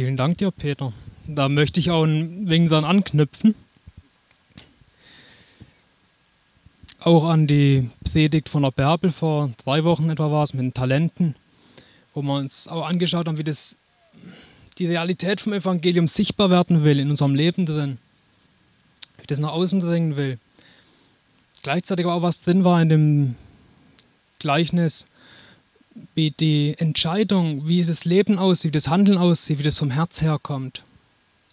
Vielen Dank dir, Peter. Da möchte ich auch ein wenig dann anknüpfen. Auch an die Predigt von der Bärbel vor drei Wochen etwa war es mit den Talenten, wo wir uns auch angeschaut haben, wie das die Realität vom Evangelium sichtbar werden will in unserem Leben drin, wie das nach außen dringen will. Gleichzeitig auch was drin war in dem Gleichnis, wie die Entscheidung, wie das Leben aussieht, wie das Handeln aussieht, wie das vom Herz herkommt,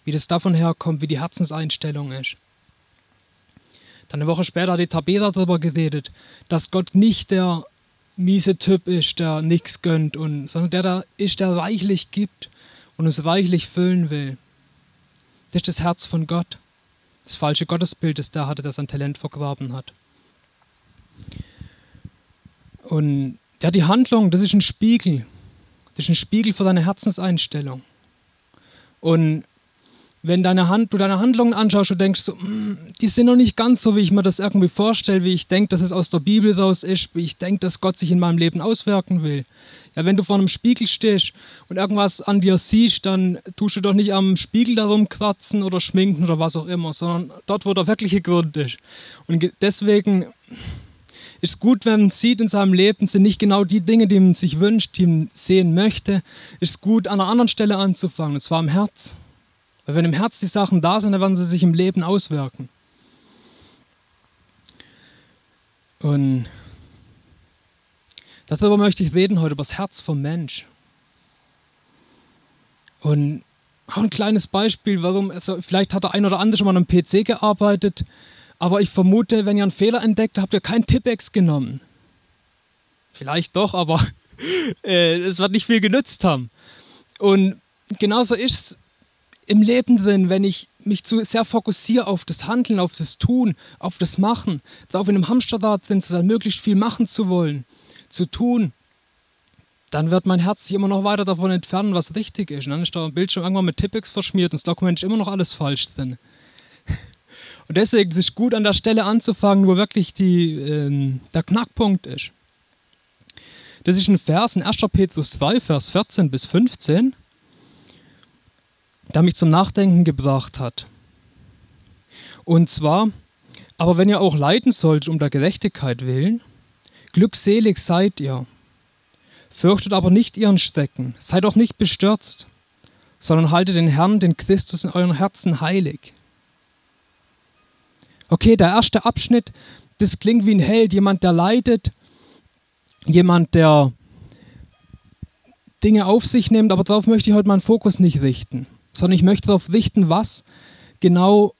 wie das davon herkommt, wie die Herzenseinstellung ist. Dann eine Woche später hat die Tabitha darüber geredet, dass Gott nicht der miese Typ ist, der nichts gönnt, und, sondern der da ist, der reichlich gibt und uns reichlich füllen will. Das ist das Herz von Gott. Das falsche Gottesbild, das der hatte, das sein Talent vergraben hat. Und ja, die Handlung, das ist ein Spiegel. Das ist ein Spiegel für deine Herzenseinstellung. Und wenn deine Hand, du deine Handlungen anschaust und denkst, so, mm, die sind noch nicht ganz so, wie ich mir das irgendwie vorstelle, wie ich denke, dass es aus der Bibel raus ist, wie ich denke, dass Gott sich in meinem Leben auswirken will. Ja, wenn du vor einem Spiegel stehst und irgendwas an dir siehst, dann tust du doch nicht am Spiegel darum kratzen oder schminken oder was auch immer, sondern dort, wo der wirkliche Grund ist. Und deswegen ist gut, wenn man sieht in seinem Leben, sind nicht genau die Dinge, die man sich wünscht, die man sehen möchte. Ist gut, an einer anderen Stelle anzufangen, und zwar im Herz. Weil wenn im Herz die Sachen da sind, dann werden sie sich im Leben auswirken. Und darüber möchte ich reden heute, über das Herz vom Mensch. Und auch ein kleines Beispiel, warum, also vielleicht hat der ein oder andere schon mal einem PC gearbeitet, aber ich vermute, wenn ihr einen Fehler entdeckt, habt ihr keinen Tippex genommen. Vielleicht doch, aber äh, es wird nicht viel genützt haben. Und genauso ist es im Leben drin, wenn ich mich zu sehr fokussiere auf das Handeln, auf das Tun, auf das Machen, auf in einem Hamsterrad drin zu sein, möglichst viel machen zu wollen, zu tun, dann wird mein Herz sich immer noch weiter davon entfernen, was richtig ist. Und dann ist der Bildschirm irgendwann mit Tippex verschmiert und das Dokument ist immer noch alles falsch drin. Und deswegen ist es gut, an der Stelle anzufangen, wo wirklich die, ähm, der Knackpunkt ist. Das ist ein Vers in 1. Petrus 3, Vers 14 bis 15 der mich zum Nachdenken gebracht hat. Und zwar, aber wenn ihr auch leiden sollt um der Gerechtigkeit willen, glückselig seid ihr. Fürchtet aber nicht ihren Stecken, seid auch nicht bestürzt, sondern haltet den Herrn, den Christus in euren Herzen heilig. Okay, der erste Abschnitt, das klingt wie ein Held, jemand, der leidet, jemand, der Dinge auf sich nimmt, aber darauf möchte ich heute meinen Fokus nicht richten sondern ich möchte darauf richten, was genau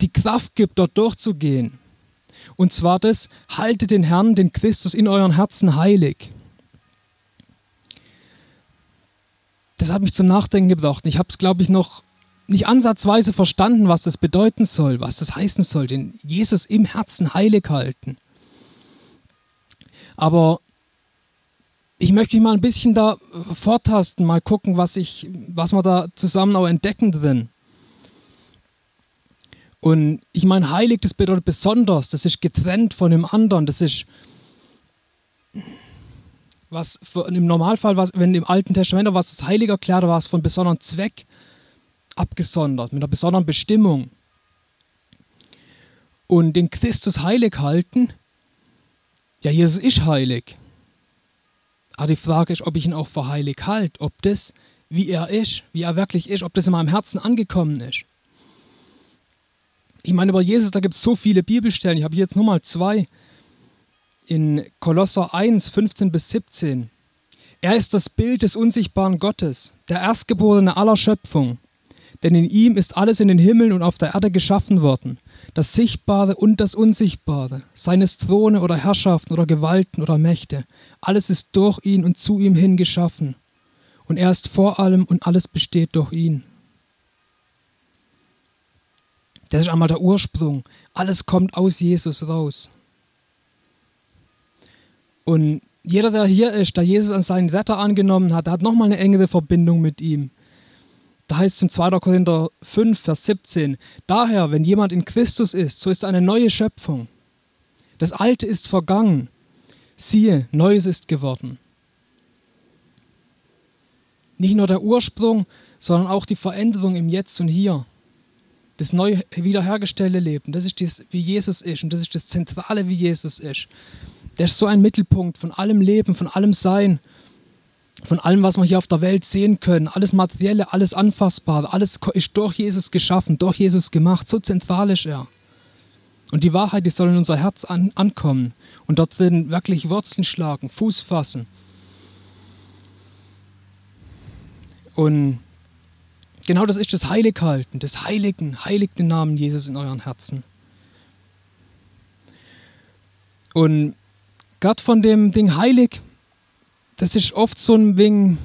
die Kraft gibt, dort durchzugehen. Und zwar das, haltet den Herrn, den Christus in euren Herzen heilig. Das hat mich zum Nachdenken gebracht. Ich habe es, glaube ich, noch nicht ansatzweise verstanden, was das bedeuten soll, was das heißen soll, den Jesus im Herzen heilig halten. Aber ich möchte mich mal ein bisschen da vortasten, mal gucken, was, ich, was wir da zusammen auch entdecken drin. Und ich meine, heilig, das bedeutet besonders, das ist getrennt von dem anderen, das ist was im Normalfall, was, wenn im Alten Testament was das Heilige erklärt, war es von besonderen Zweck abgesondert, mit einer besonderen Bestimmung. Und den Christus heilig halten, ja, Jesus ist heilig. Aber die Frage ist, ob ich ihn auch für heilig halte, ob das, wie er ist, wie er wirklich ist, ob das in meinem Herzen angekommen ist. Ich meine, über Jesus, da gibt es so viele Bibelstellen. Ich habe hier jetzt nur mal zwei. In Kolosser 1, 15 bis 17. Er ist das Bild des unsichtbaren Gottes, der Erstgeborene aller Schöpfung. Denn in ihm ist alles in den Himmeln und auf der Erde geschaffen worden, das Sichtbare und das Unsichtbare, seines Throne oder Herrschaften oder Gewalten oder Mächte. Alles ist durch ihn und zu ihm hin geschaffen. Und er ist vor allem und alles besteht durch ihn. Das ist einmal der Ursprung. Alles kommt aus Jesus raus. Und jeder, der hier ist, der Jesus als seinen Retter angenommen hat, der hat nochmal eine engere Verbindung mit ihm. Da heißt es im 2. Korinther 5, Vers 17, daher, wenn jemand in Christus ist, so ist eine neue Schöpfung. Das Alte ist vergangen. Siehe, Neues ist geworden. Nicht nur der Ursprung, sondern auch die Veränderung im Jetzt und Hier. Das neu wiederhergestellte Leben, das ist das, wie Jesus ist und das ist das Zentrale, wie Jesus ist. Der ist so ein Mittelpunkt von allem Leben, von allem Sein, von allem, was wir hier auf der Welt sehen können. Alles Materielle, alles Anfassbare, alles ist durch Jesus geschaffen, durch Jesus gemacht. So zentral ist er. Und die Wahrheit, die soll in unser Herz an, ankommen und dort drin wirklich Wurzeln schlagen, Fuß fassen. Und genau das ist das Heilighalten, das Heiligen, heiligt den Namen Jesus in euren Herzen. Und gerade von dem Ding heilig, das ist oft so ein Ding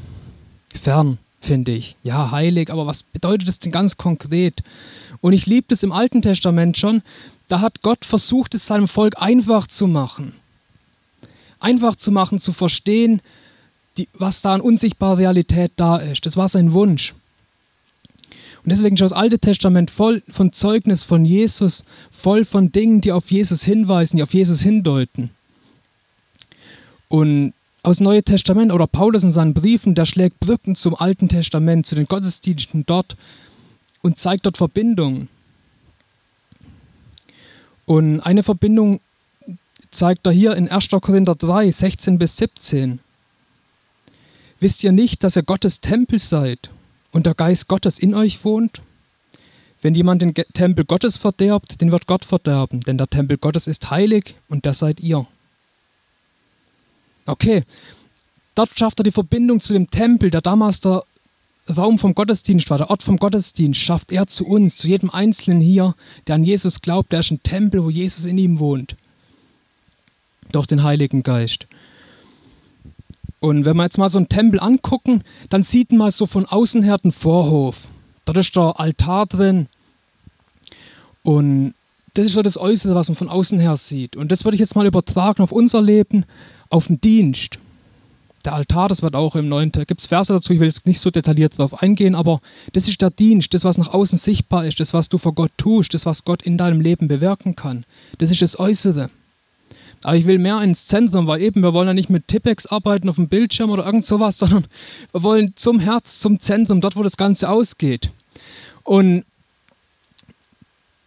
fern, finde ich. Ja, heilig, aber was bedeutet das denn ganz konkret? Und ich liebe das im Alten Testament schon, da hat Gott versucht, es seinem Volk einfach zu machen. Einfach zu machen, zu verstehen, die, was da an unsichtbarer Realität da ist. Das war sein Wunsch. Und deswegen ist das Alte Testament voll von Zeugnis von Jesus, voll von Dingen, die auf Jesus hinweisen, die auf Jesus hindeuten. Und aus dem Neuen Testament oder Paulus in seinen Briefen, der schlägt Brücken zum Alten Testament, zu den Gottesdiensten dort und zeigt dort Verbindungen. Und eine Verbindung zeigt er hier in 1. Korinther 3, 16 bis 17. Wisst ihr nicht, dass ihr Gottes Tempel seid und der Geist Gottes in euch wohnt? Wenn jemand den Tempel Gottes verderbt, den wird Gott verderben, denn der Tempel Gottes ist heilig und das seid ihr. Okay, dort schafft er die Verbindung zu dem Tempel, der damals der Raum vom Gottesdienst war, der Ort vom Gottesdienst, schafft er zu uns, zu jedem Einzelnen hier, der an Jesus glaubt, der ist ein Tempel, wo Jesus in ihm wohnt. Durch den Heiligen Geist. Und wenn wir jetzt mal so einen Tempel angucken, dann sieht man so von außen her den Vorhof. Dort ist der Altar drin. Und das ist so das Äußere, was man von außen her sieht. Und das würde ich jetzt mal übertragen auf unser Leben, auf den Dienst der Altar, das wird auch im Neuen, da gibt es Verse dazu, ich will jetzt nicht so detailliert darauf eingehen, aber das ist der Dienst, das, was nach außen sichtbar ist, das, was du vor Gott tust, das, was Gott in deinem Leben bewirken kann. Das ist das Äußere. Aber ich will mehr ins Zentrum, weil eben wir wollen ja nicht mit Tippex arbeiten auf dem Bildschirm oder irgend sowas, sondern wir wollen zum Herz, zum Zentrum, dort, wo das Ganze ausgeht. Und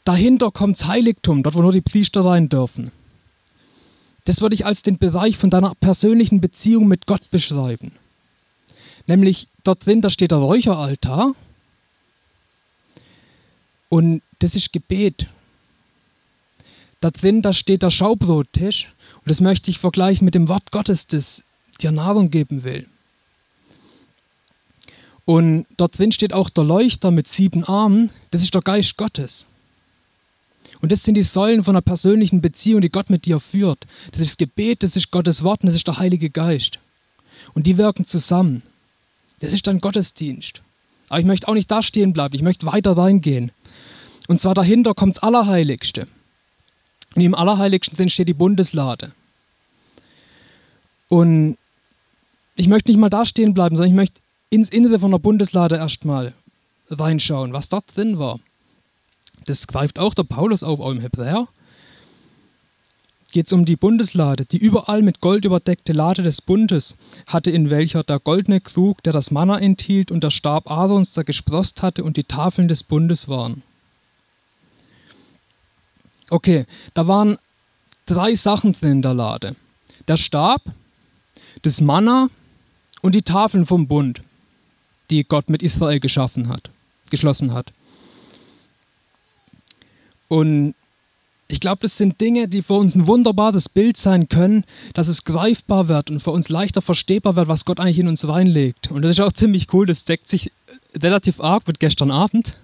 dahinter kommt das Heiligtum, dort, wo nur die Priester rein dürfen. Das würde ich als den Bereich von deiner persönlichen Beziehung mit Gott beschreiben. Nämlich dort drin, da steht der Räucheraltar und das ist Gebet. Da drin, da steht der Schaubrottisch und das möchte ich vergleichen mit dem Wort Gottes, das dir Nahrung geben will. Und dort drin steht auch der Leuchter mit sieben Armen, das ist der Geist Gottes. Und das sind die Säulen von einer persönlichen Beziehung, die Gott mit dir führt. Das ist das Gebet, das ist Gottes Wort und das ist der Heilige Geist. Und die wirken zusammen. Das ist dann Gottesdienst. Aber ich möchte auch nicht da stehen bleiben, ich möchte weiter reingehen. Und zwar dahinter kommt das Allerheiligste. Und im Allerheiligsten drin steht die Bundeslade. Und ich möchte nicht mal da stehen bleiben, sondern ich möchte ins Innere von der Bundeslade erstmal reinschauen, was dort drin war. Das greift auch der Paulus auf, auch im Hebräer. Geht es um die Bundeslade, die überall mit Gold überdeckte Lade des Bundes hatte, in welcher der goldene Krug, der das Manna enthielt, und der Stab Aarons, der gesprost hatte, und die Tafeln des Bundes waren. Okay, da waren drei Sachen drin in der Lade. Der Stab, das Manna und die Tafeln vom Bund, die Gott mit Israel geschaffen hat, geschlossen hat. Und ich glaube, das sind Dinge, die für uns ein wunderbares Bild sein können, dass es greifbar wird und für uns leichter verstehbar wird, was Gott eigentlich in uns reinlegt. Und das ist auch ziemlich cool, das deckt sich relativ arg mit gestern Abend,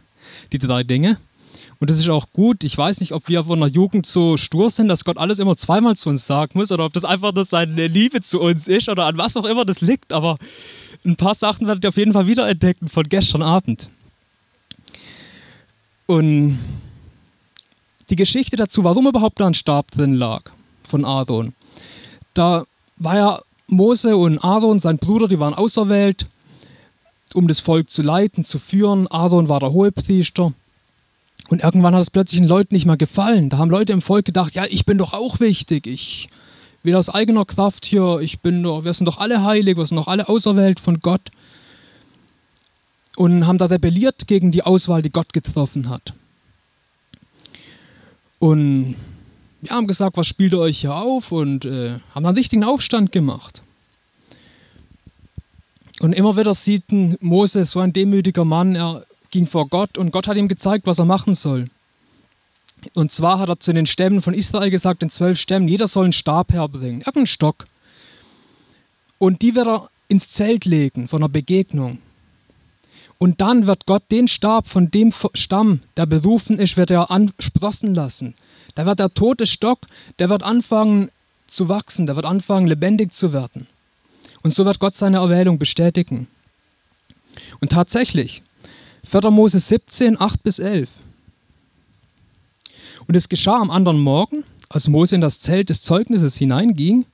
die drei Dinge. Und das ist auch gut. Ich weiß nicht, ob wir von der Jugend so stur sind, dass Gott alles immer zweimal zu uns sagen muss oder ob das einfach nur seine Liebe zu uns ist oder an was auch immer das liegt. Aber ein paar Sachen werdet ihr auf jeden Fall wiederentdecken von gestern Abend. Und die Geschichte dazu, warum überhaupt da ein Stab drin lag von Aaron. Da war ja Mose und Aaron, sein Bruder, die waren auserwählt, um das Volk zu leiten, zu führen. Aaron war der Hohepriester. Und irgendwann hat es plötzlich den Leuten nicht mehr gefallen. Da haben Leute im Volk gedacht, ja, ich bin doch auch wichtig. Ich will aus eigener Kraft hier, ich bin doch, wir sind doch alle heilig, wir sind doch alle auserwählt von Gott. und haben da rebelliert gegen die Auswahl, die Gott getroffen hat. Und wir haben gesagt, was spielt ihr euch hier auf? Und äh, haben einen richtigen Aufstand gemacht. Und immer wieder sieht Mose, so ein demütiger Mann, er ging vor Gott und Gott hat ihm gezeigt, was er machen soll. Und zwar hat er zu den Stämmen von Israel gesagt, den zwölf Stämmen, jeder soll einen Stab herbringen, irgendeinen Stock. Und die wird er ins Zelt legen von einer Begegnung. Und dann wird Gott den Stab von dem Stamm, der berufen ist, wird er ansprossen lassen. Da wird der tote Stock, der wird anfangen zu wachsen, der wird anfangen lebendig zu werden. Und so wird Gott seine Erwählung bestätigen. Und tatsächlich, 4. Mose 17, 8 bis 11. Und es geschah am anderen Morgen, als Mose in das Zelt des Zeugnisses hineinging,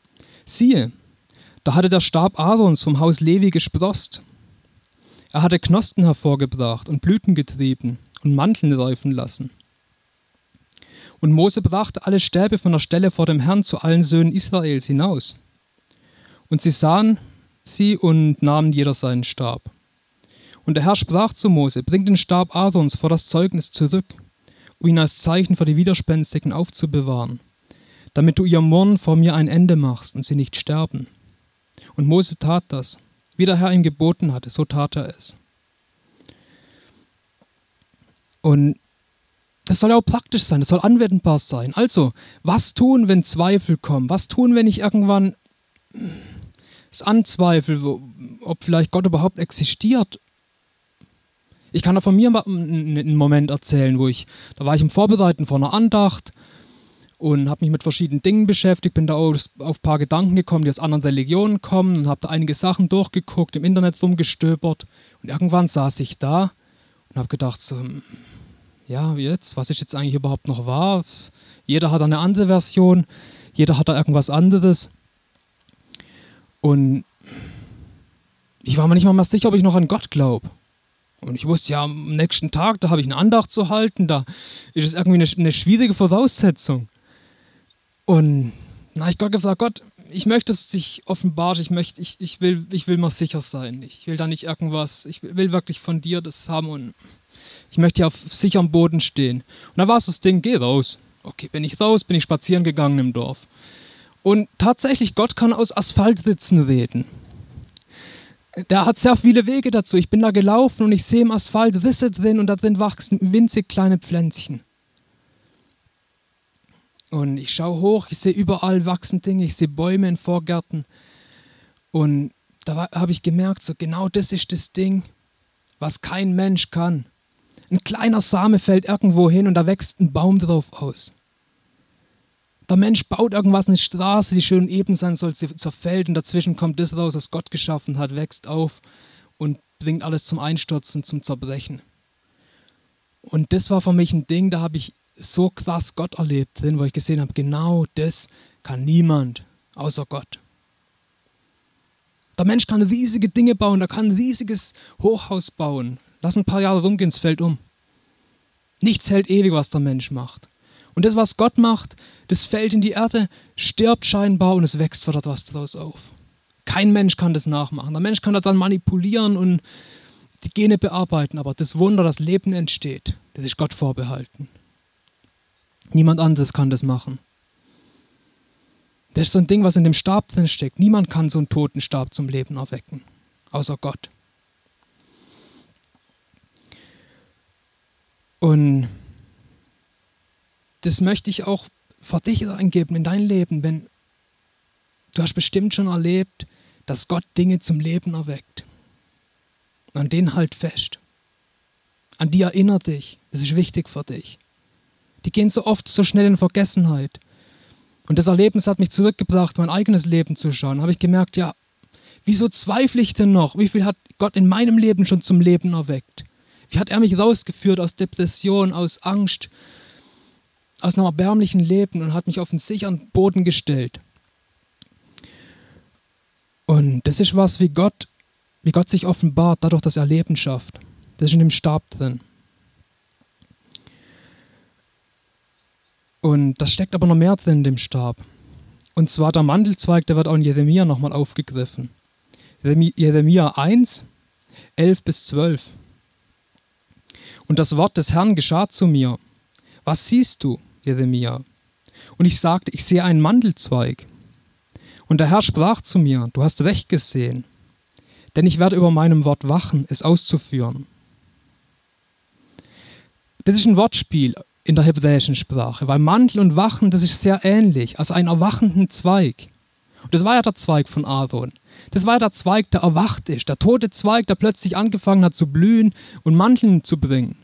siehe, da hatte der Stab Aarons vom Haus Levi gesprost. Er hatte Knospen hervorgebracht und Blüten getrieben und Manteln reifen lassen. Und Mose brachte alle Stäbe von der Stelle vor dem Herrn zu allen Söhnen Israels hinaus. Und sie sahen sie und nahmen jeder seinen Stab. Und der Herr sprach zu Mose: Bring den Stab Aarons vor das Zeugnis zurück, um ihn als Zeichen für die Widerspenstigen aufzubewahren, damit du ihrem Murren vor mir ein Ende machst und sie nicht sterben. Und Mose tat das. Wie der Herr ihm geboten hatte, so tat er es. Und das soll auch praktisch sein, das soll anwendbar sein. Also, was tun, wenn Zweifel kommen? Was tun, wenn ich irgendwann es anzweifle, ob vielleicht Gott überhaupt existiert? Ich kann da von mir einen Moment erzählen, wo ich, da war ich im Vorbereiten vor einer Andacht und habe mich mit verschiedenen Dingen beschäftigt, bin da auf, auf ein paar Gedanken gekommen, die aus anderen Religionen kommen und habe da einige Sachen durchgeguckt, im Internet rumgestöbert und irgendwann saß ich da und habe gedacht so, hm, ja, jetzt, was ist jetzt eigentlich überhaupt noch wahr? Jeder hat eine andere Version, jeder hat da irgendwas anderes und ich war mir nicht mal mehr sicher, ob ich noch an Gott glaube. Und ich wusste ja, am nächsten Tag, da habe ich eine Andacht zu halten, da ist es irgendwie eine, eine schwierige Voraussetzung. Und na, ich Gott gefragt, Gott, ich möchte, dass du dich offenbarst, ich möchte, ich, ich will, ich will mal sicher sein. Ich will da nicht irgendwas, ich will wirklich von dir das haben und ich möchte hier auf sicherem Boden stehen. Und da war es das Ding, geh raus. Okay, bin ich raus, bin ich spazieren gegangen im Dorf. Und tatsächlich, Gott kann aus Asphaltritzen reden. Der hat sehr viele Wege dazu. Ich bin da gelaufen und ich sehe im Asphalt Risse drin und da drin wachsen winzig kleine Pflänzchen. Und ich schaue hoch, ich sehe überall wachsen Dinge, ich sehe Bäume in Vorgärten. Und da habe ich gemerkt, so genau das ist das Ding, was kein Mensch kann. Ein kleiner Same fällt irgendwo hin und da wächst ein Baum drauf aus. Der Mensch baut irgendwas, eine Straße, die schön eben sein soll, sie zerfällt und dazwischen kommt das raus, was Gott geschaffen hat, wächst auf und bringt alles zum Einstürzen, zum Zerbrechen. Und das war für mich ein Ding, da habe ich so krass Gott erlebt drin, wo ich gesehen habe, genau das kann niemand außer Gott. Der Mensch kann riesige Dinge bauen, er kann ein riesiges Hochhaus bauen. Lass ein paar Jahre rumgehen, es fällt um. Nichts hält ewig, was der Mensch macht. Und das, was Gott macht, das fällt in die Erde, stirbt scheinbar und es wächst wieder etwas daraus auf. Kein Mensch kann das nachmachen. Der Mensch kann da dann manipulieren und die Gene bearbeiten, aber das Wunder, das Leben entsteht, das ist Gott vorbehalten. Niemand anderes kann das machen. Das ist so ein Ding, was in dem Stab drin steckt. Niemand kann so einen toten Stab zum Leben erwecken, außer Gott. Und das möchte ich auch für dich reingeben in dein Leben, wenn du hast bestimmt schon erlebt, dass Gott Dinge zum Leben erweckt. An denen halt fest. An die erinnere dich. Das ist wichtig für dich die gehen so oft so schnell in Vergessenheit. Und das Erlebnis hat mich zurückgebracht, mein eigenes Leben zu schauen. Habe ich gemerkt, ja, wieso zweifle ich denn noch? Wie viel hat Gott in meinem Leben schon zum Leben erweckt? Wie hat er mich rausgeführt aus Depression, aus Angst, aus einem erbärmlichen Leben und hat mich auf einen sicheren Boden gestellt? Und das ist was, wie Gott, wie Gott sich offenbart, dadurch, dass er Leben schafft. Das ist in dem Stab drin. Und das steckt aber noch mehr drin in dem Stab. Und zwar der Mandelzweig, der wird auch in Jeremia nochmal aufgegriffen. Jeremia 1, 11 bis 12. Und das Wort des Herrn geschah zu mir. Was siehst du, Jeremia? Und ich sagte, ich sehe einen Mandelzweig. Und der Herr sprach zu mir, du hast recht gesehen, denn ich werde über meinem Wort wachen, es auszuführen. Das ist ein Wortspiel in der hebräischen Sprache, weil Mantel und Wachen, das ist sehr ähnlich, also einen erwachenden Zweig. Und das war ja der Zweig von Aaron. Das war ja der Zweig, der erwacht ist, der tote Zweig, der plötzlich angefangen hat zu blühen und Manteln zu bringen.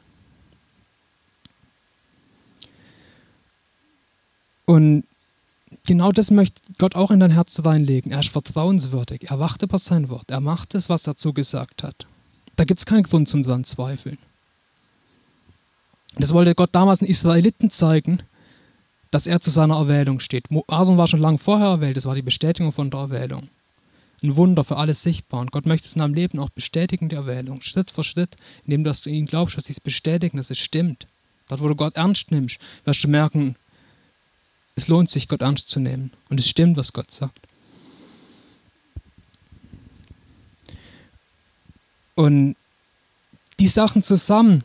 Und genau das möchte Gott auch in dein Herz reinlegen. Er ist vertrauenswürdig. Er wacht über sein Wort. Er macht es, was er zugesagt hat. Da gibt es keinen Grund zum zweifeln. Das wollte Gott damals den Israeliten zeigen, dass er zu seiner Erwählung steht. Aaron war schon lange vorher erwählt, das war die Bestätigung von der Erwählung. Ein Wunder für alles sichtbar. Und Gott möchte es in deinem Leben auch bestätigen, die Erwählung. Schritt für Schritt, indem dass du ihn glaubst, dass sie es bestätigen, dass es stimmt. Dort, wo du Gott ernst nimmst, wirst du merken, es lohnt sich, Gott ernst zu nehmen. Und es stimmt, was Gott sagt. Und die Sachen zusammen,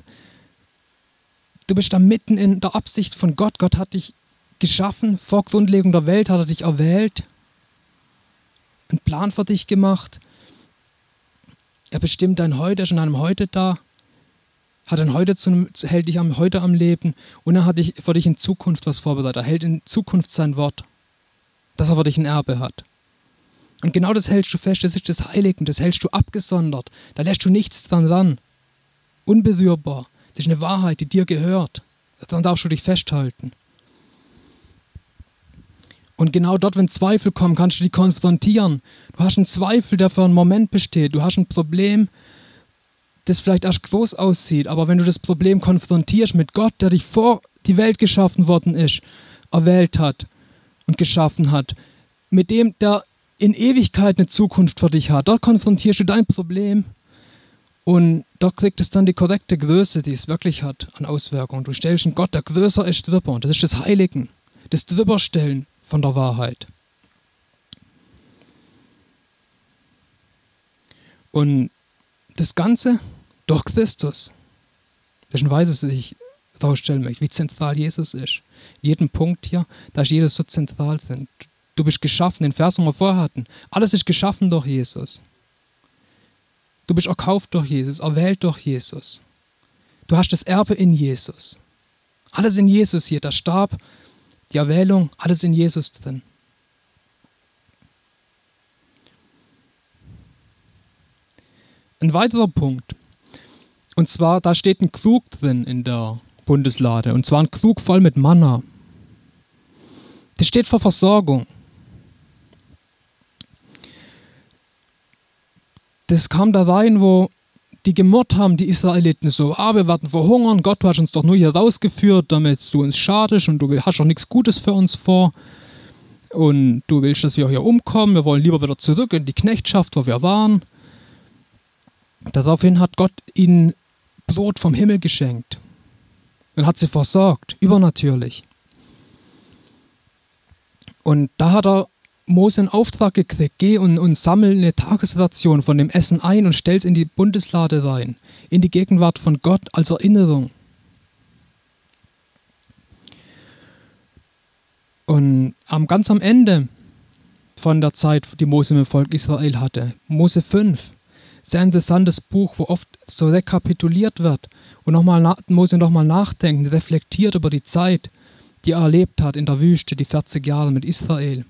du bist da mitten in der Absicht von Gott. Gott hat dich geschaffen, vor Grundlegung der Welt hat er dich erwählt, einen Plan für dich gemacht. Er bestimmt dein Heute, ist in einem Heute da, hat ein Heute zu, hält dich am Heute am Leben und er hat dich, für dich in Zukunft was vorbereitet. Er hält in Zukunft sein Wort, dass er für dich ein Erbe hat. Und genau das hältst du fest, das ist das Heilige, das hältst du abgesondert. Da lässt du nichts dran ran. Unberührbar. Das ist eine Wahrheit, die dir gehört. Dann darfst du dich festhalten. Und genau dort, wenn Zweifel kommen, kannst du die konfrontieren. Du hast einen Zweifel, der für einen Moment besteht. Du hast ein Problem, das vielleicht erst groß aussieht. Aber wenn du das Problem konfrontierst mit Gott, der dich vor die Welt geschaffen worden ist, erwählt hat und geschaffen hat, mit dem, der in Ewigkeit eine Zukunft für dich hat, dort konfrontierst du dein Problem und dort kriegt es dann die korrekte Größe, die es wirklich hat an Auswirkungen. Du stellst einen Gott, der größer ist drüber. Und das ist das Heiligen, das Drüberstellen von der Wahrheit. Und das Ganze durch Christus. Das ist ein Weise, dass ich herausstellen möchte, wie zentral Jesus ist. In jedem Punkt hier, da ist Jesus so zentral drin. Du bist geschaffen, den Vers, den wir vorher hatten. Alles ist geschaffen durch Jesus. Du bist erkauft durch Jesus, erwählt durch Jesus. Du hast das Erbe in Jesus. Alles in Jesus hier, der Stab, die Erwählung, alles in Jesus drin. Ein weiterer Punkt. Und zwar, da steht ein Krug drin in der Bundeslade. Und zwar ein Krug voll mit Manna. Das steht für Versorgung. Das kam da rein, wo die gemurrt haben, die Israeliten, so, ah, wir werden verhungern, Gott, du hast uns doch nur hier rausgeführt, damit du uns schadest und du hast doch nichts Gutes für uns vor. Und du willst, dass wir hier umkommen, wir wollen lieber wieder zurück in die Knechtschaft, wo wir waren. Daraufhin hat Gott ihnen Brot vom Himmel geschenkt und hat sie versorgt, übernatürlich. Und da hat er Mose einen Auftrag gekriegt, geh und, und sammel eine Tagesration von dem Essen ein und stell es in die Bundeslade rein, in die Gegenwart von Gott als Erinnerung. Und am, ganz am Ende von der Zeit, die Mose mit dem Volk Israel hatte, Mose 5, sehr interessantes Buch, wo oft so rekapituliert wird und nochmal Mose nochmal nachdenken, reflektiert über die Zeit, die er erlebt hat in der Wüste, die 40 Jahre mit Israel.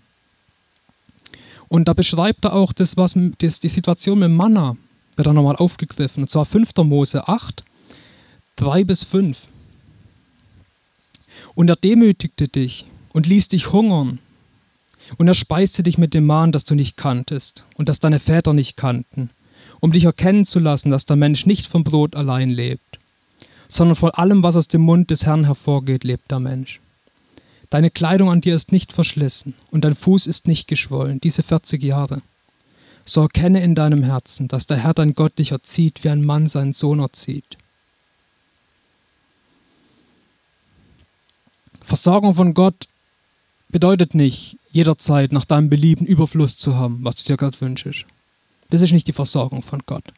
Und da beschreibt er auch das, was das, die Situation mit Manna, wird er nochmal aufgegriffen. Und zwar 5. Mose 8, 3 bis 5. Und er demütigte dich und ließ dich hungern. Und er speiste dich mit dem Mahn, das du nicht kanntest und das deine Väter nicht kannten, um dich erkennen zu lassen, dass der Mensch nicht vom Brot allein lebt, sondern von allem, was aus dem Mund des Herrn hervorgeht, lebt der Mensch. Deine Kleidung an dir ist nicht verschlissen und dein Fuß ist nicht geschwollen, diese 40 Jahre. So erkenne in deinem Herzen, dass der Herr dein Gott dich erzieht, wie ein Mann seinen Sohn erzieht. Versorgung von Gott bedeutet nicht, jederzeit nach deinem Belieben Überfluss zu haben, was du dir gerade wünschst. Das ist nicht die Versorgung von Gott.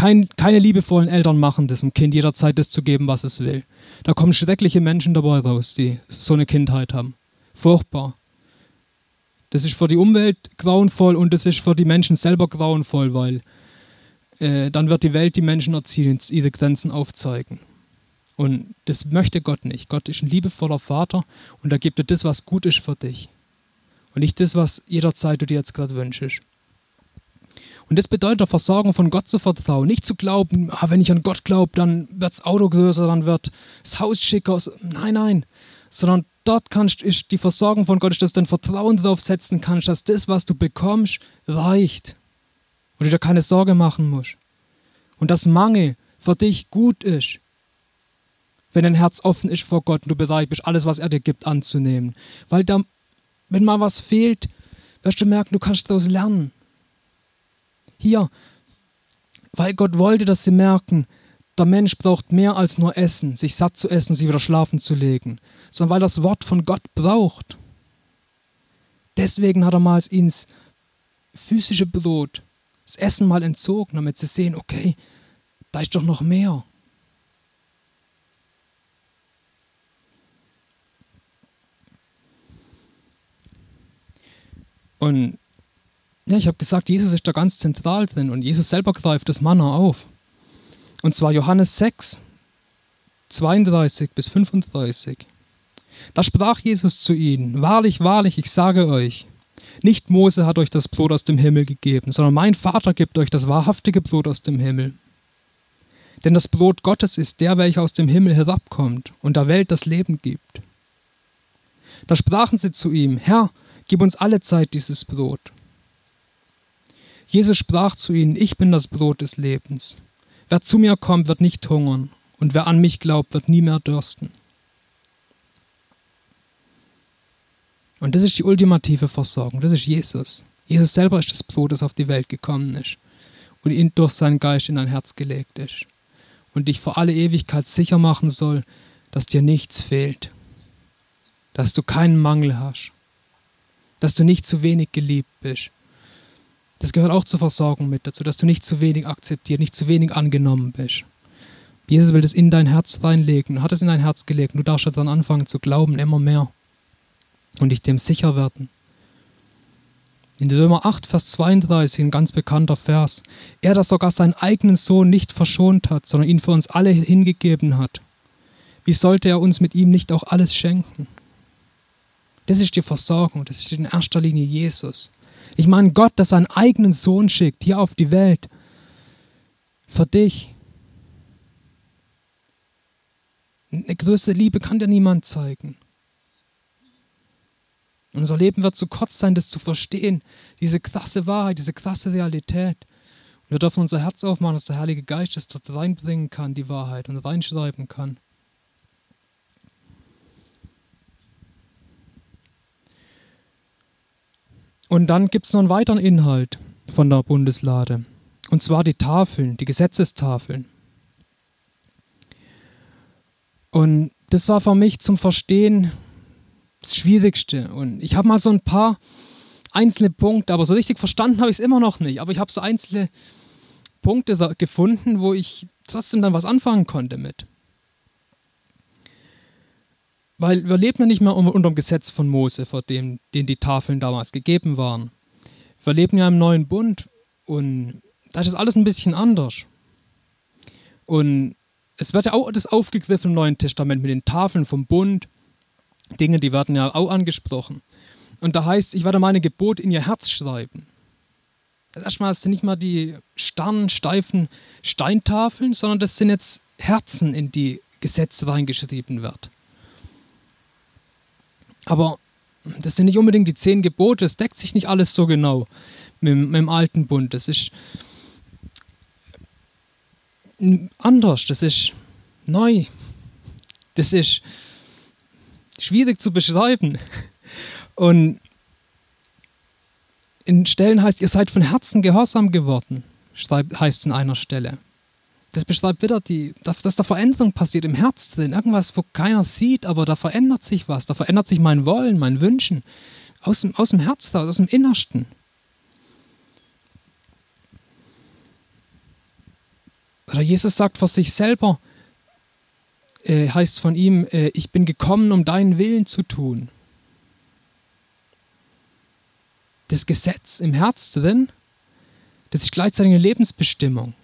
Kein, keine liebevollen Eltern machen das, um Kind jederzeit das zu geben, was es will. Da kommen schreckliche Menschen dabei raus, die so eine Kindheit haben. Furchtbar. Das ist für die Umwelt grauenvoll und das ist für die Menschen selber grauenvoll, weil äh, dann wird die Welt die Menschen erziehen, ihre Grenzen aufzeigen. Und das möchte Gott nicht. Gott ist ein liebevoller Vater und er gibt dir das, was gut ist für dich. Und nicht das, was jederzeit du dir jetzt gerade wünschst. Und das bedeutet der Versorgung von Gott zu vertrauen. Nicht zu glauben, ah, wenn ich an Gott glaube, dann wird das Auto größer, dann wird das Haus schicker. Nein, nein. Sondern dort kannst ist die Versorgung von Gott, dass du dein Vertrauen darauf setzen kannst, dass das, was du bekommst, reicht. Und du dir keine Sorge machen musst. Und dass Mangel für dich gut ist. Wenn dein Herz offen ist vor Gott und du bereit bist, alles, was er dir gibt, anzunehmen. Weil da, wenn mal was fehlt, wirst du merken, du kannst daraus lernen. Hier, weil Gott wollte, dass sie merken, der Mensch braucht mehr als nur Essen, sich satt zu essen, sich wieder schlafen zu legen, sondern weil das Wort von Gott braucht. Deswegen hat er mal ins physische Brot, das Essen mal entzogen, damit sie sehen, okay, da ist doch noch mehr. Und ja, ich habe gesagt, Jesus ist da ganz zentral drin und Jesus selber greift das Manna auf. Und zwar Johannes 6, 32 bis 35. Da sprach Jesus zu ihnen, Wahrlich, wahrlich, ich sage euch, nicht Mose hat euch das Brot aus dem Himmel gegeben, sondern mein Vater gibt euch das wahrhaftige Brot aus dem Himmel. Denn das Brot Gottes ist der, welcher aus dem Himmel herabkommt und der Welt das Leben gibt. Da sprachen sie zu ihm, Herr, gib uns alle Zeit dieses Brot. Jesus sprach zu ihnen, ich bin das Brot des Lebens. Wer zu mir kommt, wird nicht hungern, und wer an mich glaubt, wird nie mehr dürsten. Und das ist die ultimative Versorgung, das ist Jesus. Jesus selber ist das Brot, das auf die Welt gekommen ist und ihn durch seinen Geist in dein Herz gelegt ist und dich vor alle Ewigkeit sicher machen soll, dass dir nichts fehlt, dass du keinen Mangel hast, dass du nicht zu wenig geliebt bist, das gehört auch zur Versorgung mit dazu, dass du nicht zu wenig akzeptiert, nicht zu wenig angenommen bist. Jesus will das in dein Herz reinlegen, hat es in dein Herz gelegt. Du darfst dann anfangen zu glauben, immer mehr. Und dich dem sicher werden. In Römer 8, Vers 32, ein ganz bekannter Vers. Er, der sogar seinen eigenen Sohn nicht verschont hat, sondern ihn für uns alle hingegeben hat. Wie sollte er uns mit ihm nicht auch alles schenken? Das ist die Versorgung, das ist in erster Linie Jesus. Ich meine, Gott, der seinen eigenen Sohn schickt hier auf die Welt. Für dich. Eine größere Liebe kann dir niemand zeigen. Unser Leben wird zu kurz sein, das zu verstehen. Diese krasse Wahrheit, diese krasse Realität. Und wir dürfen unser Herz aufmachen, dass der Heilige Geist das dort reinbringen kann, die Wahrheit, und reinschreiben kann. Und dann gibt es noch einen weiteren Inhalt von der Bundeslade. Und zwar die Tafeln, die Gesetzestafeln. Und das war für mich zum Verstehen das Schwierigste. Und ich habe mal so ein paar einzelne Punkte, aber so richtig verstanden habe ich es immer noch nicht. Aber ich habe so einzelne Punkte gefunden, wo ich trotzdem dann was anfangen konnte mit. Weil wir leben ja nicht mehr unter dem Gesetz von Mose, vor dem den die Tafeln damals gegeben waren. Wir leben ja im neuen Bund und da ist alles ein bisschen anders. Und es wird ja auch das aufgegriffen im Neuen Testament mit den Tafeln vom Bund. Dinge, die werden ja auch angesprochen. Und da heißt, ich werde meine Gebote in ihr Herz schreiben. Das erstmal sind nicht mal die starren, steifen Steintafeln, sondern das sind jetzt Herzen, in die Gesetze reingeschrieben wird. Aber das sind nicht unbedingt die zehn Gebote, es deckt sich nicht alles so genau mit, mit dem alten Bund. Das ist anders, das ist neu, das ist schwierig zu beschreiben. Und in Stellen heißt, ihr seid von Herzen gehorsam geworden, heißt es in einer Stelle. Das beschreibt wieder, die, dass da Veränderung passiert im Herz drin. Irgendwas, wo keiner sieht, aber da verändert sich was. Da verändert sich mein Wollen, mein Wünschen. Aus dem, aus dem Herz aus dem Innersten. Oder Jesus sagt vor sich selber, äh, heißt von ihm, äh, ich bin gekommen, um deinen Willen zu tun. Das Gesetz im Herz drin, das ist gleichzeitig eine Lebensbestimmung,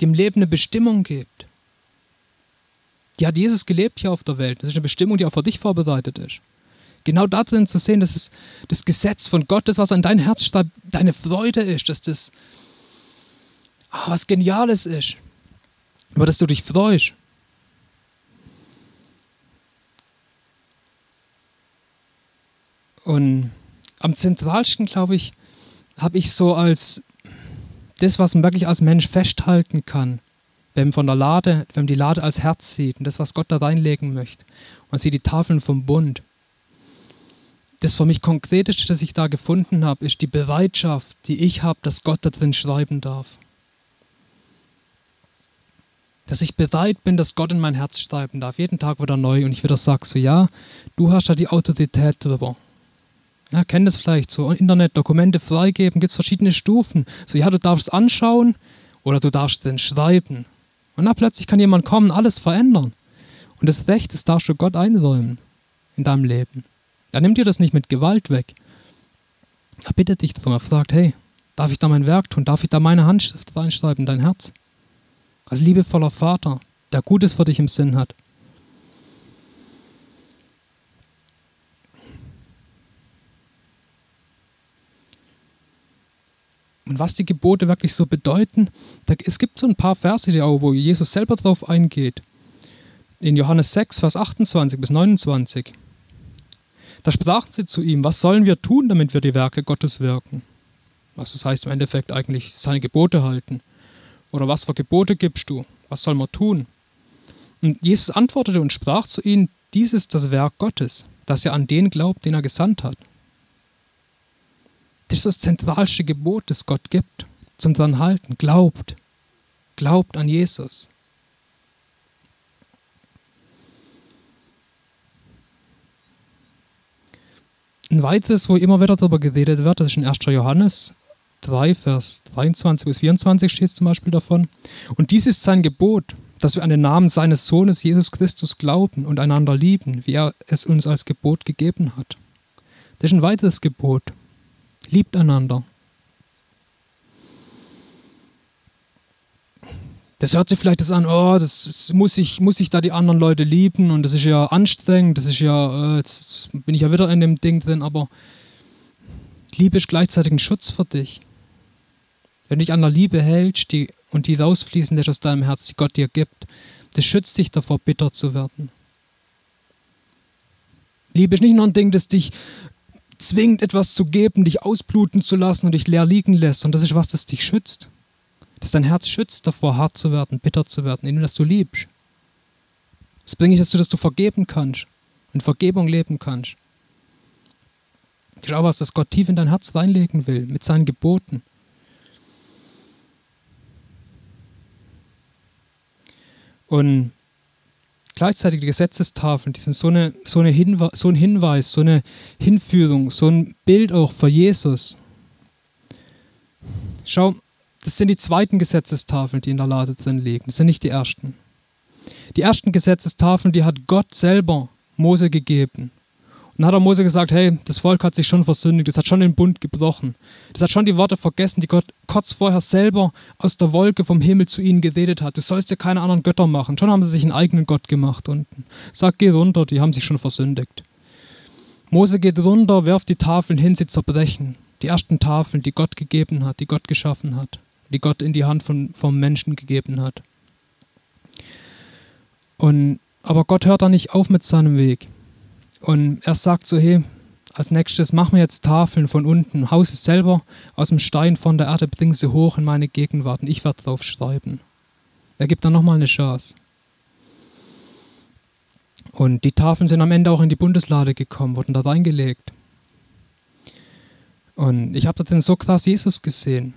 dem Leben eine Bestimmung gibt. Die hat Jesus gelebt hier auf der Welt. Das ist eine Bestimmung, die auch für dich vorbereitet ist. Genau darin zu sehen, dass es das Gesetz von Gott ist, was an dein Herz schreibt, deine Freude ist, dass das oh, was Geniales ist, über das du dich freust. Und am zentralsten, glaube ich, habe ich so als das, was man wirklich als Mensch festhalten kann, wenn man von der Lade, wenn man die Lade als Herz sieht und das, was Gott da reinlegen möchte. Man sieht die Tafeln vom Bund. Das für mich Konkreteste, das ich da gefunden habe, ist die Bereitschaft, die ich habe, dass Gott da drin schreiben darf. Dass ich bereit bin, dass Gott in mein Herz schreiben darf, jeden Tag wieder neu und ich wieder sage so, ja, du hast da die Autorität drüber. Ja, kennt es vielleicht so, Internet, Dokumente freigeben, gibt es verschiedene Stufen. So, ja, du darfst anschauen oder du darfst den schreiben. Und dann plötzlich kann jemand kommen, alles verändern. Und das Recht, das darfst du Gott einräumen in deinem Leben. Er nimmt dir das nicht mit Gewalt weg. Er bittet dich darum, er fragt, hey, darf ich da mein Werk tun? Darf ich da meine Handschrift reinschreiben in dein Herz? Als liebevoller Vater, der Gutes für dich im Sinn hat. Und was die Gebote wirklich so bedeuten, da, es gibt so ein paar Verse, die auch, wo Jesus selber drauf eingeht. In Johannes 6, Vers 28 bis 29. Da sprachen sie zu ihm, was sollen wir tun, damit wir die Werke Gottes wirken? Also das heißt im Endeffekt eigentlich seine Gebote halten. Oder was für Gebote gibst du? Was soll man tun? Und Jesus antwortete und sprach zu ihnen, dies ist das Werk Gottes, dass er an den glaubt, den er gesandt hat. Das ist das zentralste Gebot, das Gott gibt, zum dran halten. Glaubt. Glaubt an Jesus. Ein weiteres, wo immer wieder darüber geredet wird, das ist in 1. Johannes 3, Vers 23 bis 24 steht zum Beispiel davon. Und dies ist sein Gebot, dass wir an den Namen seines Sohnes Jesus Christus glauben und einander lieben, wie er es uns als Gebot gegeben hat. Das ist ein weiteres Gebot. Liebt einander. Das hört sich vielleicht das an, oh, das, das, muss, ich, muss ich da die anderen Leute lieben und das ist ja anstrengend, das ist ja, äh, jetzt, bin ich ja wieder in dem Ding drin, aber Liebe ist gleichzeitig ein Schutz für dich. Wenn du dich an der Liebe hältst die, und die rausfließen lässt aus deinem Herz, die Gott dir gibt, das schützt dich davor, bitter zu werden. Liebe ist nicht nur ein Ding, das dich zwingt, etwas zu geben, dich ausbluten zu lassen und dich leer liegen lässt. Und das ist was, das dich schützt. Das dein Herz schützt davor, hart zu werden, bitter zu werden, indem das du liebst. Das bringe ich dazu, dass du vergeben kannst und Vergebung leben kannst. Ist auch was, das Gott tief in dein Herz reinlegen will, mit seinen Geboten. Und gleichzeitig die Gesetzestafeln, die sind so, eine, so, eine so ein Hinweis, so eine Hinführung, so ein Bild auch für Jesus. Schau, das sind die zweiten Gesetzestafeln, die in der Lade drin liegen. Das sind nicht die ersten. Die ersten Gesetzestafeln, die hat Gott selber Mose gegeben. Dann hat er Mose gesagt, hey, das Volk hat sich schon versündigt, das hat schon den Bund gebrochen. Das hat schon die Worte vergessen, die Gott kurz vorher selber aus der Wolke vom Himmel zu ihnen geredet hat. Du sollst dir keine anderen Götter machen. Schon haben sie sich einen eigenen Gott gemacht unten. Sag, geh runter, die haben sich schon versündigt. Mose geht runter, werft die Tafeln hin, sie zerbrechen. Die ersten Tafeln, die Gott gegeben hat, die Gott geschaffen hat, die Gott in die Hand von, vom Menschen gegeben hat. Und, aber Gott hört da nicht auf mit seinem Weg. Und er sagt so, hey, als nächstes machen wir jetzt Tafeln von unten. Haus ist selber aus dem Stein von der Erde, bring sie hoch in meine Gegenwart und ich werde drauf schreiben. Er gibt dann nochmal eine Chance. Und die Tafeln sind am Ende auch in die Bundeslade gekommen, wurden da reingelegt. Und ich habe da den so krass Jesus gesehen.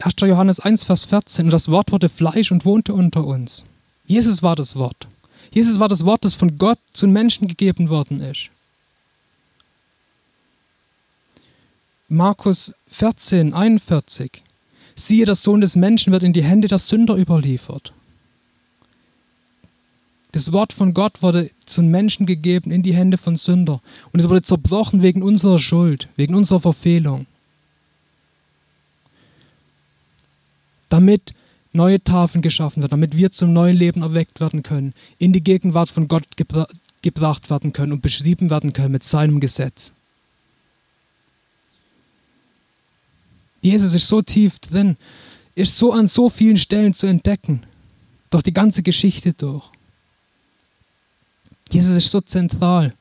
1. Johannes 1, Vers 14. Und das Wort wurde Fleisch und wohnte unter uns. Jesus war das Wort. Jesus war das Wort, das von Gott zu den Menschen gegeben worden ist. Markus 14, 41. siehe, der Sohn des Menschen wird in die Hände der Sünder überliefert. Das Wort von Gott wurde zu den Menschen gegeben in die Hände von Sünder. Und es wurde zerbrochen wegen unserer Schuld, wegen unserer Verfehlung. Damit neue Tafeln geschaffen werden, damit wir zum neuen Leben erweckt werden können, in die Gegenwart von Gott gebra gebracht werden können und beschrieben werden können mit seinem Gesetz. Jesus ist so tief drin, ist so an so vielen Stellen zu entdecken, durch die ganze Geschichte durch. Jesus ist so zentral.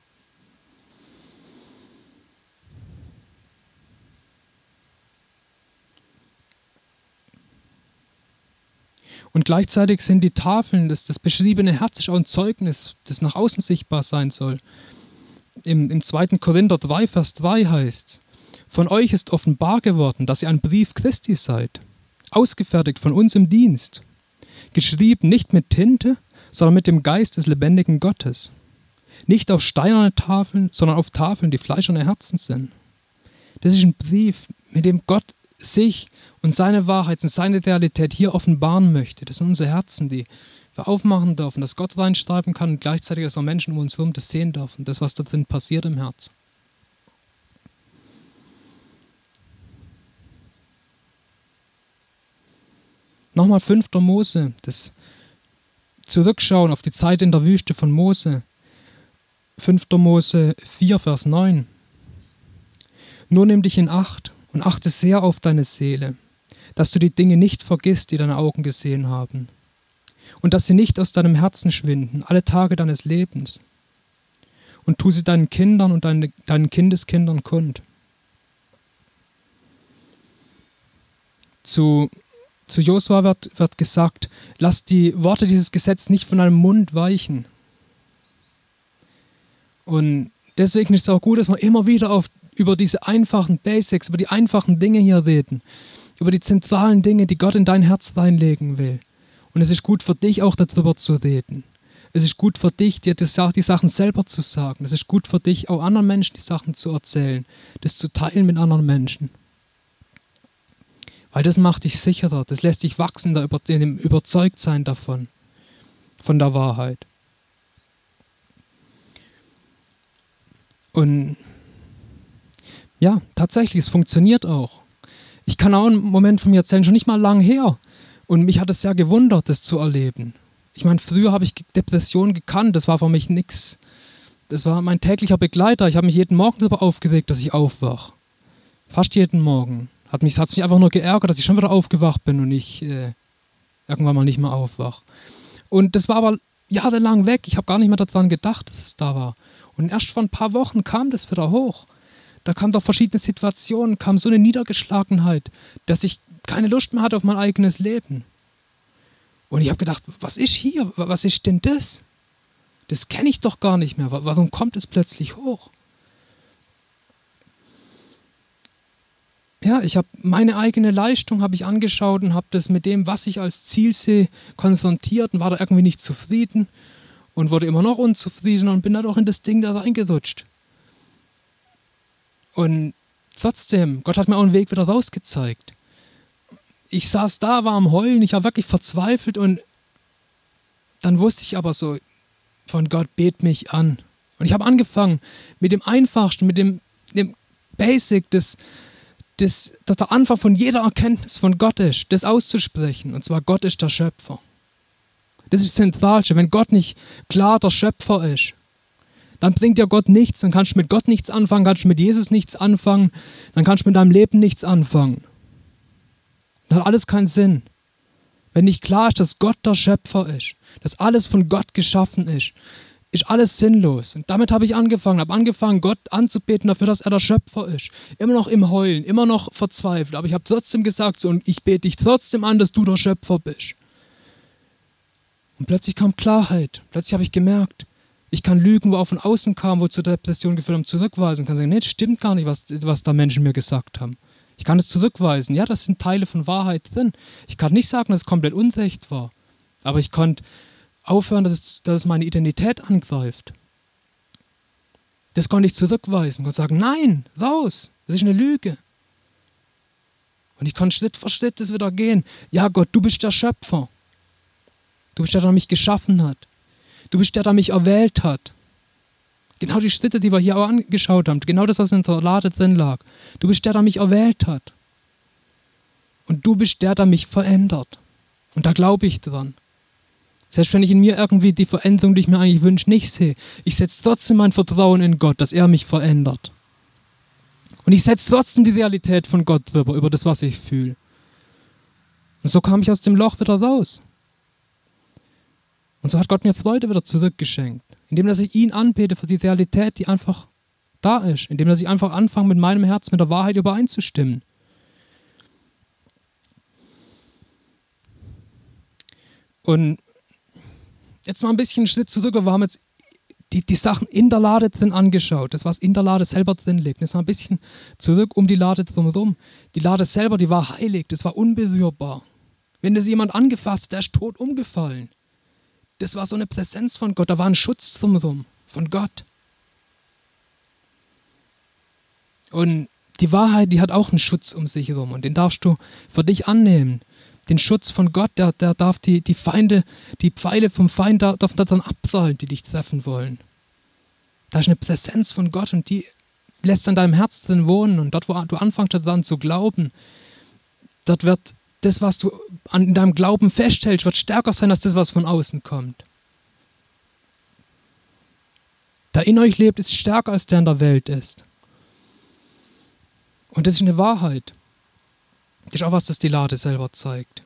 Und gleichzeitig sind die Tafeln, das, das beschriebene Herz ist auch ein Zeugnis, das nach außen sichtbar sein soll. Im, Im 2. Korinther 3, Vers 3 heißt es, von euch ist offenbar geworden, dass ihr ein Brief Christi seid, ausgefertigt von uns im Dienst, geschrieben nicht mit Tinte, sondern mit dem Geist des lebendigen Gottes. Nicht auf steinerne Tafeln, sondern auf Tafeln, die fleischerne Herzen sind. Das ist ein Brief, mit dem Gott sich und seine Wahrheit und seine Realität hier offenbaren möchte. Das sind unsere Herzen, die wir aufmachen dürfen, dass Gott reinschreiben kann und gleichzeitig, dass auch Menschen um uns herum das sehen dürfen, das, was da drin passiert im Herz. Nochmal 5. Mose, das Zurückschauen auf die Zeit in der Wüste von Mose. 5. Mose 4, Vers 9. Nur nimm dich in Acht und achte sehr auf deine Seele, dass du die Dinge nicht vergisst, die deine Augen gesehen haben, und dass sie nicht aus deinem Herzen schwinden, alle Tage deines Lebens. Und tu sie deinen Kindern und deine, deinen Kindeskindern kund. Zu zu Josua wird, wird gesagt, lass die Worte dieses Gesetzes nicht von deinem Mund weichen. Und deswegen ist es auch gut, dass wir immer wieder auf, über diese einfachen Basics, über die einfachen Dinge hier reden. Über die zentralen Dinge, die Gott in dein Herz reinlegen will. Und es ist gut für dich auch darüber zu reden. Es ist gut für dich, dir die Sachen selber zu sagen. Es ist gut für dich, auch anderen Menschen die Sachen zu erzählen, das zu teilen mit anderen Menschen. Weil das macht dich sicherer, das lässt dich wachsen, da über, dem Überzeugtsein davon, von der Wahrheit. Und ja, tatsächlich, es funktioniert auch. Ich kann auch einen Moment von mir erzählen, schon nicht mal lang her. Und mich hat es sehr gewundert, das zu erleben. Ich meine, früher habe ich Depressionen gekannt, das war für mich nichts. Das war mein täglicher Begleiter. Ich habe mich jeden Morgen darüber aufgeregt, dass ich aufwache. Fast jeden Morgen. Hat mich, hat mich einfach nur geärgert, dass ich schon wieder aufgewacht bin und ich äh, irgendwann mal nicht mehr aufwach. Und das war aber jahrelang weg. Ich habe gar nicht mehr daran gedacht, dass es da war. Und erst vor ein paar Wochen kam das wieder hoch. Da kamen doch verschiedene Situationen, kam so eine Niedergeschlagenheit, dass ich keine Lust mehr hatte auf mein eigenes Leben. Und ich habe gedacht, was ist hier? Was ist denn das? Das kenne ich doch gar nicht mehr. Warum kommt es plötzlich hoch? ja, ich habe meine eigene Leistung habe ich angeschaut und habe das mit dem, was ich als Ziel sehe, konfrontiert und war da irgendwie nicht zufrieden und wurde immer noch unzufrieden und bin dann auch in das Ding da reingerutscht. Und trotzdem, Gott hat mir auch einen Weg wieder rausgezeigt. Ich saß da, war am Heulen, ich war wirklich verzweifelt und dann wusste ich aber so, von Gott bet mich an. Und ich habe angefangen mit dem Einfachsten, mit dem, dem Basic, das, das, dass der Anfang von jeder Erkenntnis von Gott ist, das auszusprechen. Und zwar, Gott ist der Schöpfer. Das ist das Zentralste. Wenn Gott nicht klar der Schöpfer ist, dann bringt dir Gott nichts. Dann kannst du mit Gott nichts anfangen, kannst du mit Jesus nichts anfangen, dann kannst du mit deinem Leben nichts anfangen. Dann hat alles keinen Sinn. Wenn nicht klar ist, dass Gott der Schöpfer ist, dass alles von Gott geschaffen ist, ist alles sinnlos. Und damit habe ich angefangen, habe angefangen, Gott anzubeten dafür, dass er der Schöpfer ist. Immer noch im Heulen, immer noch verzweifelt. Aber ich habe trotzdem gesagt, und ich bete dich trotzdem an, dass du der Schöpfer bist. Und plötzlich kam Klarheit. Plötzlich habe ich gemerkt, ich kann Lügen, wo auch von außen kam, wo zur Depression geführt haben, zurückweisen. Ich kann sagen, nee, das stimmt gar nicht, was, was da Menschen mir gesagt haben. Ich kann es zurückweisen. Ja, das sind Teile von Wahrheit drin. Ich kann nicht sagen, dass es komplett Unrecht war. Aber ich konnte aufhören, dass es, dass es meine Identität angreift. Das konnte ich zurückweisen und sagen, nein, raus, das ist eine Lüge. Und ich kann Schritt für Schritt das wieder gehen. Ja, Gott, du bist der Schöpfer. Du bist der, der mich geschaffen hat. Du bist der, der mich erwählt hat. Genau die Schritte, die wir hier auch angeschaut haben. Genau das, was in der Lade drin lag. Du bist der, der mich erwählt hat. Und du bist der, der mich verändert. Und da glaube ich dran. Selbst wenn ich in mir irgendwie die Veränderung, die ich mir eigentlich wünsche, nicht sehe, ich setze trotzdem mein Vertrauen in Gott, dass er mich verändert. Und ich setze trotzdem die Realität von Gott drüber, über das, was ich fühle. Und so kam ich aus dem Loch wieder raus. Und so hat Gott mir Freude wieder zurückgeschenkt, indem dass ich ihn anbete für die Realität, die einfach da ist, indem dass ich einfach anfange, mit meinem Herz, mit der Wahrheit übereinzustimmen. Und jetzt mal ein bisschen einen Schritt zurück. Wir haben jetzt die, die Sachen in der Lade drin angeschaut, das, was in der Lade selber drin liegt. Jetzt mal ein bisschen zurück um die Lade drumherum. Die Lade selber, die war heilig, das war unberührbar. Wenn das jemand angefasst hat, der ist tot umgefallen. Das war so eine Präsenz von Gott, da war ein Schutz drumherum, von Gott. Und die Wahrheit, die hat auch einen Schutz um sich herum und den darfst du für dich annehmen den Schutz von Gott, der, der darf die, die Feinde, die Pfeile vom Feind dürfen dann abprallen, die dich treffen wollen. Da ist eine Präsenz von Gott und die lässt an deinem Herz drin wohnen und dort, wo du anfängst daran zu glauben, dort wird das, was du an deinem Glauben festhältst, wird stärker sein als das, was von außen kommt. Der in euch lebt, ist stärker als der in der Welt ist. Und das ist eine Wahrheit. Das ist auch was, das die Lade selber zeigt.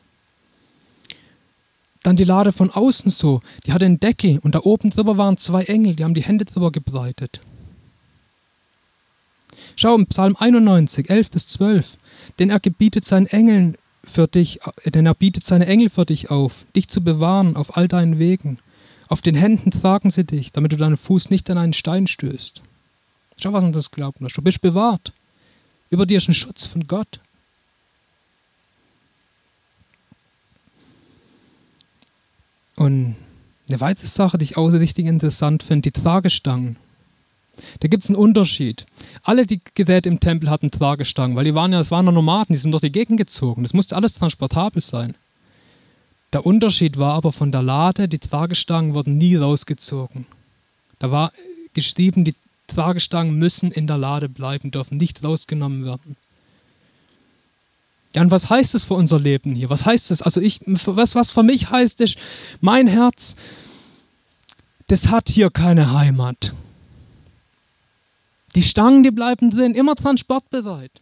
Dann die Lade von außen so, die hatte einen Deckel und da oben drüber waren zwei Engel, die haben die Hände drüber gebreitet. Schau im Psalm 91, 11 bis 12. Denn er gebietet seinen Engeln für dich, denn er bietet seine Engel für dich auf, dich zu bewahren auf all deinen Wegen. Auf den Händen tragen sie dich, damit du deinen Fuß nicht an einen Stein stößt. Schau, was uns das glaubt. Du bist bewahrt. Über dir ist ein Schutz von Gott. Und eine weitere Sache, die ich richtig interessant finde, die Tragestangen. Da gibt es einen Unterschied. Alle die Geräte im Tempel hatten Tragestangen, weil die waren ja, es waren ja Nomaden, die sind durch die Gegend gezogen. Das musste alles transportabel sein. Der Unterschied war aber von der Lade, die Tragestangen wurden nie rausgezogen. Da war geschrieben, die Tragestangen müssen in der Lade bleiben, dürfen nicht rausgenommen werden. Ja, und was heißt es für unser Leben hier? Was heißt es? Also ich, was, was für mich heißt ist, mein Herz, das hat hier keine Heimat. Die Stangen, die bleiben drin, immer transportbereit.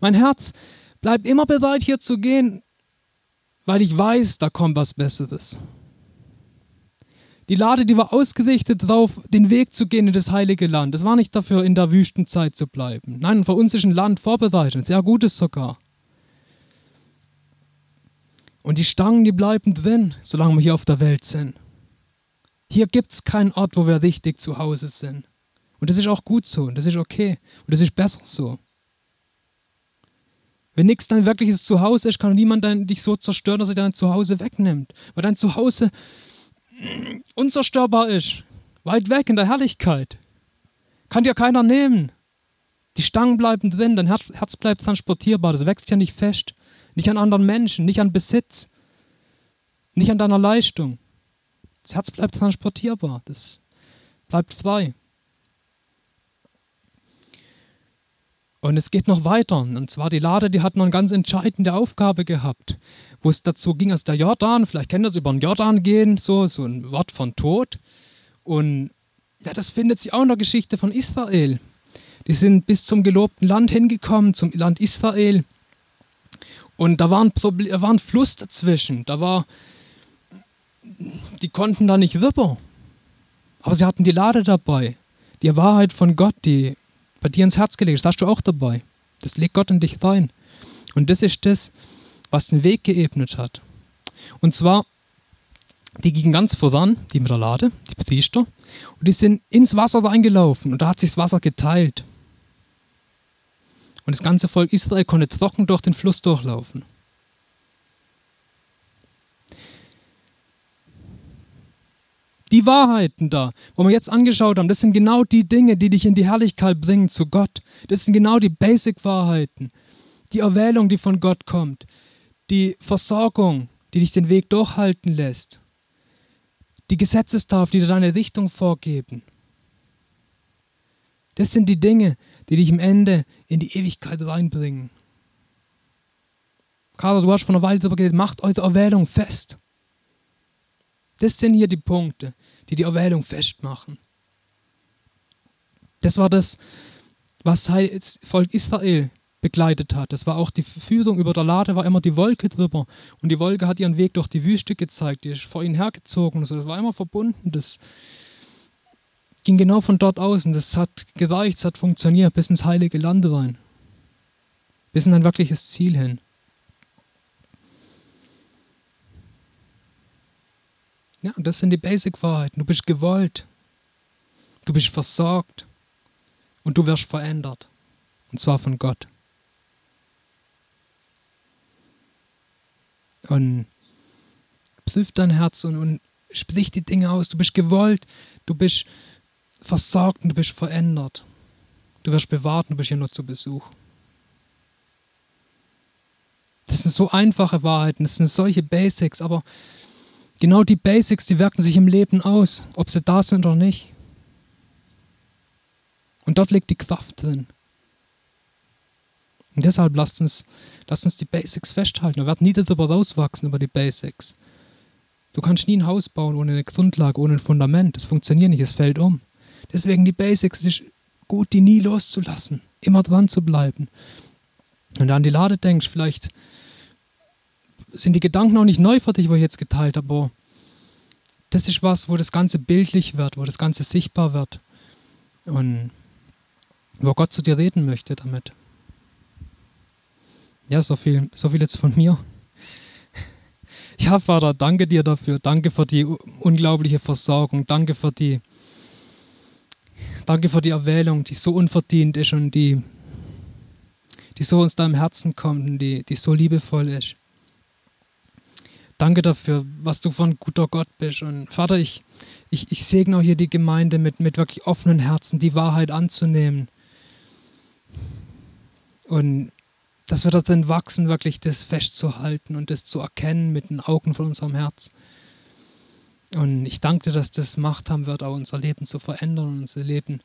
Mein Herz bleibt immer bereit, hier zu gehen, weil ich weiß, da kommt was Besseres. Die Lade, die war ausgerichtet darauf, den Weg zu gehen in das heilige Land. Das war nicht dafür, in der Wüstenzeit zu bleiben. Nein, für uns ist ein Land vorbereitet, sehr gutes sogar. Und die Stangen, die bleiben drin, solange wir hier auf der Welt sind. Hier gibt es keinen Ort, wo wir richtig zu Hause sind. Und das ist auch gut so und das ist okay und das ist besser so. Wenn nichts dein wirkliches Zuhause ist, kann niemand dein, dich so zerstören, dass er dein Zuhause wegnimmt. Weil dein Zuhause unzerstörbar ist. Weit weg in der Herrlichkeit. Kann dir keiner nehmen. Die Stangen bleiben drin, dein Herz bleibt transportierbar, das wächst ja nicht fest. Nicht an anderen Menschen, nicht an Besitz, nicht an deiner Leistung. Das Herz bleibt transportierbar, das bleibt frei. Und es geht noch weiter. Und zwar die Lade, die hat noch eine ganz entscheidende Aufgabe gehabt, wo es dazu ging, als der Jordan, vielleicht kennt ihr das über den Jordan gehen, so, so ein Wort von Tod. Und ja, das findet sich auch in der Geschichte von Israel. Die sind bis zum gelobten Land hingekommen, zum Land Israel. Und da war ein, Problem, da war ein Fluss dazwischen. Da war, die konnten da nicht rüber. Aber sie hatten die Lade dabei. Die Wahrheit von Gott, die bei dir ins Herz gelegt das hast du auch dabei. Das legt Gott in dich rein. Und das ist das, was den Weg geebnet hat. Und zwar, die gingen ganz voran, die mit der Lade, die Priester, und die sind ins Wasser reingelaufen und da hat sich das Wasser geteilt. Und das ganze Volk Israel konnte trocken durch den Fluss durchlaufen. Die Wahrheiten da, wo wir jetzt angeschaut haben, das sind genau die Dinge, die dich in die Herrlichkeit bringen zu Gott. Das sind genau die Basic-Wahrheiten, die Erwählung, die von Gott kommt, die Versorgung, die dich den Weg durchhalten lässt, die Gesetzestafel, die dir deine Richtung vorgeben. Das sind die Dinge, die dich am Ende in die Ewigkeit reinbringen. Kader, du hast von einer Weile darüber geredet, macht eure Erwählung fest. Das sind hier die Punkte, die die Erwählung festmachen. Das war das, was das Volk Israel begleitet hat. Das war auch die Führung über der Lade, war immer die Wolke drüber. Und die Wolke hat ihren Weg durch die Wüste gezeigt, die ist vor ihnen hergezogen. Also das war immer verbunden. Das ging genau von dort aus und das hat gereicht, es hat funktioniert, bis ins heilige Land rein. Bis in ein wirkliches Ziel hin. Ja, das sind die Basic-Wahrheiten. Du bist gewollt. Du bist versorgt. Und du wirst verändert. Und zwar von Gott. Und prüf dein Herz und, und sprich die Dinge aus. Du bist gewollt. Du bist versorgt und du bist verändert. Du wirst bewahrt und du bist hier nur zu Besuch. Das sind so einfache Wahrheiten, das sind solche Basics, aber Genau die Basics, die wirken sich im Leben aus, ob sie da sind oder nicht. Und dort liegt die Kraft drin. Und deshalb lasst uns, lasst uns die Basics festhalten. Wir werden nie darüber rauswachsen, über die Basics. Du kannst nie ein Haus bauen ohne eine Grundlage, ohne ein Fundament. Das funktioniert nicht, es fällt um. Deswegen die Basics, es ist gut, die nie loszulassen, immer dran zu bleiben. Wenn du an die Lade denkst, vielleicht sind die Gedanken auch nicht neu für dich, wo ich jetzt geteilt habe, das ist was, wo das Ganze bildlich wird, wo das Ganze sichtbar wird und wo Gott zu dir reden möchte damit. Ja, so viel, so viel jetzt von mir. Ja, Vater, danke dir dafür. Danke für die unglaubliche Versorgung. Danke für die, danke für die Erwählung, die so unverdient ist und die, die so aus deinem Herzen kommt und die, die so liebevoll ist. Danke dafür, was du von guter Gott bist. Und Vater, ich, ich, ich segne auch hier die Gemeinde mit, mit wirklich offenen Herzen, die Wahrheit anzunehmen. Und dass wir darin wachsen, wirklich das festzuhalten und das zu erkennen mit den Augen von unserem Herz. Und ich danke dir, dass das Macht haben wird, auch unser Leben zu verändern, unser Leben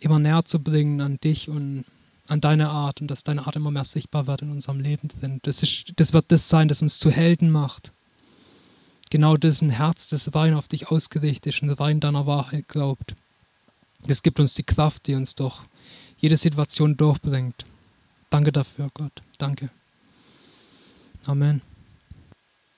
immer näher zu bringen an dich und an deine Art und dass deine Art immer mehr sichtbar wird in unserem Leben drin. Das, ist, das wird das sein, das uns zu Helden macht. Genau das ein Herz, das rein auf dich ausgerichtet ist und rein deiner Wahrheit glaubt. Das gibt uns die Kraft, die uns durch jede Situation durchbringt. Danke dafür, Gott. Danke. Amen.